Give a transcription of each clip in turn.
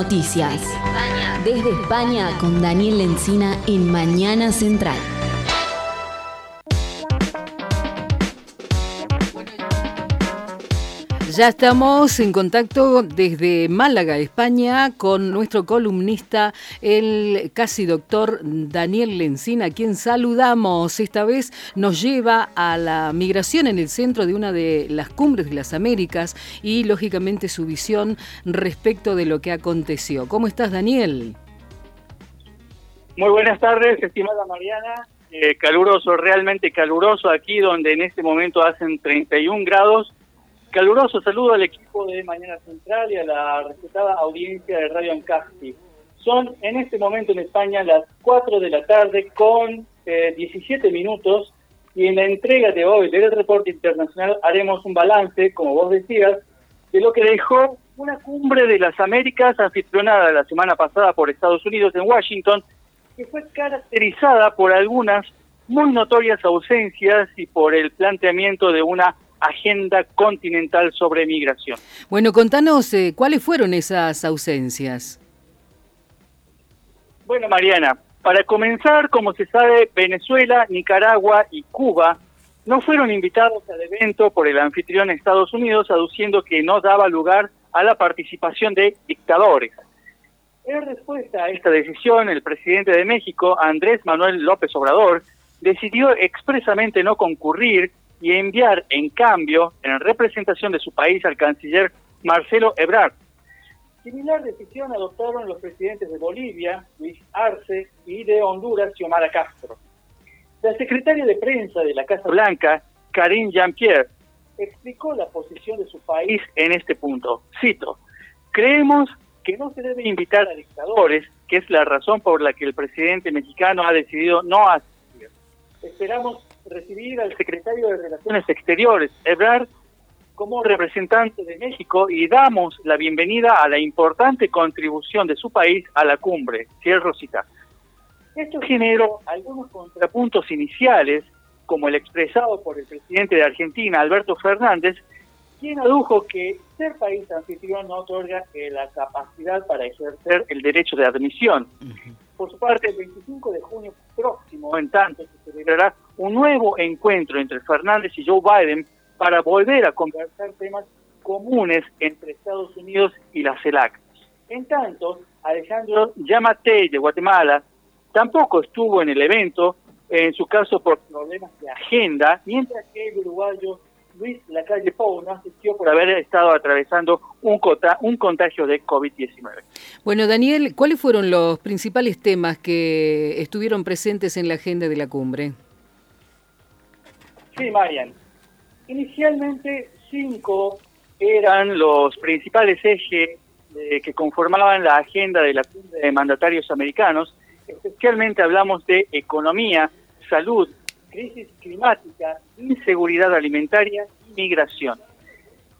Noticias. Desde España con Daniel Lencina en Mañana Central. Ya estamos en contacto desde Málaga, España, con nuestro columnista, el casi doctor Daniel Lencina, quien saludamos. Esta vez nos lleva a la migración en el centro de una de las cumbres de las Américas y, lógicamente, su visión respecto de lo que aconteció. ¿Cómo estás, Daniel? Muy buenas tardes, estimada Mariana. Eh, caluroso, realmente caluroso aquí, donde en este momento hacen 31 grados Caluroso saludo al equipo de Mañana Central y a la respetada audiencia de Radio Ancasti. Son en este momento en España las 4 de la tarde con 17 eh, minutos y en la entrega de hoy del reporte internacional haremos un balance, como vos decías, de lo que dejó una cumbre de las Américas anfitrionada la semana pasada por Estados Unidos en Washington, que fue caracterizada por algunas muy notorias ausencias y por el planteamiento de una agenda continental sobre migración. Bueno, contanos eh, cuáles fueron esas ausencias. Bueno, Mariana, para comenzar, como se sabe, Venezuela, Nicaragua y Cuba no fueron invitados al evento por el anfitrión Estados Unidos, aduciendo que no daba lugar a la participación de dictadores. En respuesta a esta decisión, el presidente de México, Andrés Manuel López Obrador, decidió expresamente no concurrir y enviar en cambio en representación de su país al canciller Marcelo Ebrard. Similar decisión adoptaron los presidentes de Bolivia, Luis Arce, y de Honduras, Xiomara Castro. La secretaria de prensa de la Casa Blanca, Karine Jean-Pierre, explicó la posición de su país en este punto. Cito, creemos que no se debe invitar a dictadores, que es la razón por la que el presidente mexicano ha decidido no asistir. Esperamos recibir al secretario de Relaciones Exteriores, Ebrard, como representante de México y damos la bienvenida a la importante contribución de su país a la cumbre. Cierro cita. Esto generó algunos contrapuntos iniciales, como el expresado por el presidente de Argentina, Alberto Fernández, quien adujo que ser país anfitrión no otorga la capacidad para ejercer el derecho de admisión. Por su parte, el 25 de junio próximo, en tanto, se celebrará un nuevo encuentro entre Fernández y Joe Biden para volver a conversar temas comunes entre Estados Unidos y la CELAC. En tanto, Alejandro Yamate de Guatemala tampoco estuvo en el evento, en su caso por problemas de agenda, mientras que el uruguayo Luis Lacalle Pou no asistió por haber estado atravesando un, un contagio de COVID-19. Bueno, Daniel, ¿cuáles fueron los principales temas que estuvieron presentes en la agenda de la cumbre? Sí, Marian. Inicialmente cinco eran los principales ejes que conformaban la agenda de la cumbre de mandatarios americanos. Especialmente hablamos de economía, salud, crisis climática, inseguridad alimentaria y migración.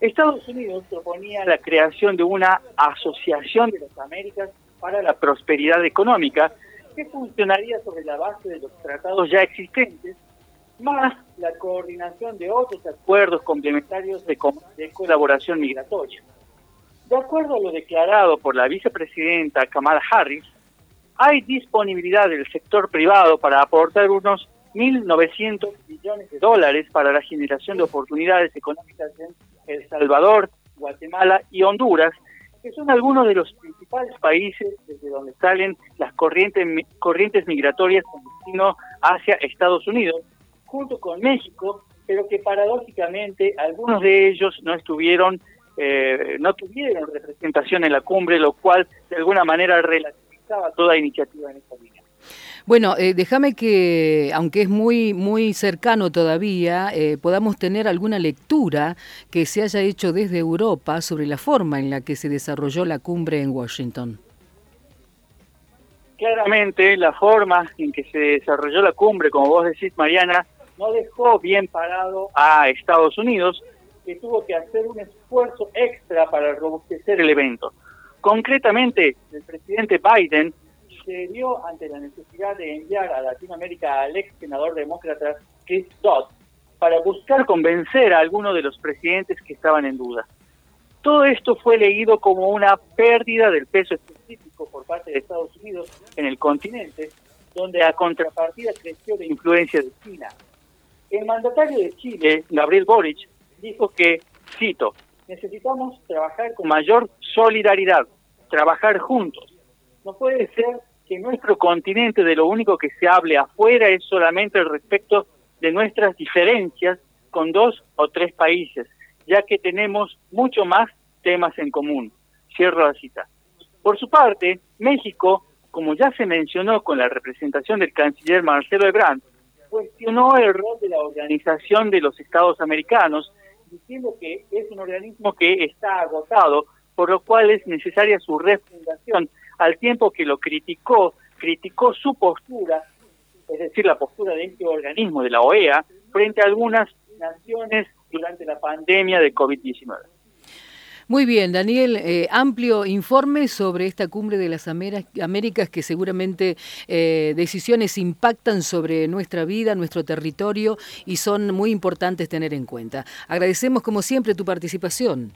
Estados Unidos proponía la creación de una asociación de las Américas para la prosperidad económica que funcionaría sobre la base de los tratados ya existentes, más la coordinación de otros acuerdos complementarios de, de colaboración migratoria. De acuerdo a lo declarado por la vicepresidenta Kamala Harris, hay disponibilidad del sector privado para aportar unos 1.900 millones de dólares para la generación de oportunidades económicas en El Salvador, Guatemala y Honduras, que son algunos de los principales países desde donde salen las corrientes, migratorias con destino hacia Estados Unidos, junto con México, pero que paradójicamente algunos de ellos no estuvieron, eh, no tuvieron representación en la cumbre, lo cual de alguna manera relativizaba toda iniciativa en esta línea. Bueno, eh, déjame que, aunque es muy, muy cercano todavía, eh, podamos tener alguna lectura que se haya hecho desde Europa sobre la forma en la que se desarrolló la cumbre en Washington. Claramente, la forma en que se desarrolló la cumbre, como vos decís, Mariana, no dejó bien parado a Estados Unidos, que tuvo que hacer un esfuerzo extra para robustecer el evento. Concretamente, el presidente Biden se dio ante la necesidad de enviar a Latinoamérica al ex senador demócrata Chris Dodd para buscar convencer a algunos de los presidentes que estaban en duda. Todo esto fue leído como una pérdida del peso específico por parte de Estados Unidos en el continente, donde a contrapartida creció la influencia de China. El mandatario de Chile, Gabriel Boric, dijo que, cito, necesitamos trabajar con mayor solidaridad, trabajar juntos. No puede ser que nuestro continente de lo único que se hable afuera es solamente respecto de nuestras diferencias con dos o tres países, ya que tenemos mucho más temas en común. Cierro la cita. Por su parte, México, como ya se mencionó con la representación del canciller Marcelo Ebrard, cuestionó el rol de la Organización de los Estados Americanos, diciendo que es un organismo que está agotado, por lo cual es necesaria su refundación, al tiempo que lo criticó, criticó su postura, es decir, la postura de este organismo, de la OEA, frente a algunas naciones durante la pandemia de COVID-19. Muy bien, Daniel, eh, amplio informe sobre esta cumbre de las Américas que seguramente eh, decisiones impactan sobre nuestra vida, nuestro territorio y son muy importantes tener en cuenta. Agradecemos como siempre tu participación.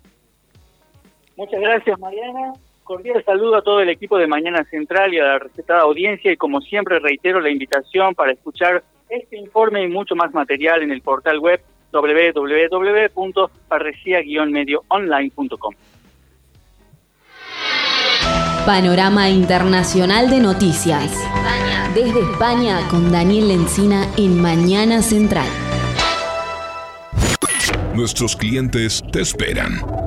Muchas gracias, Mariana. Cordial saludo a todo el equipo de Mañana Central y a la respetada audiencia y como siempre reitero la invitación para escuchar este informe y mucho más material en el portal web www.parrecia-medioonline.com. Panorama Internacional de Noticias. Desde España con Daniel Lencina en Mañana Central. Nuestros clientes te esperan.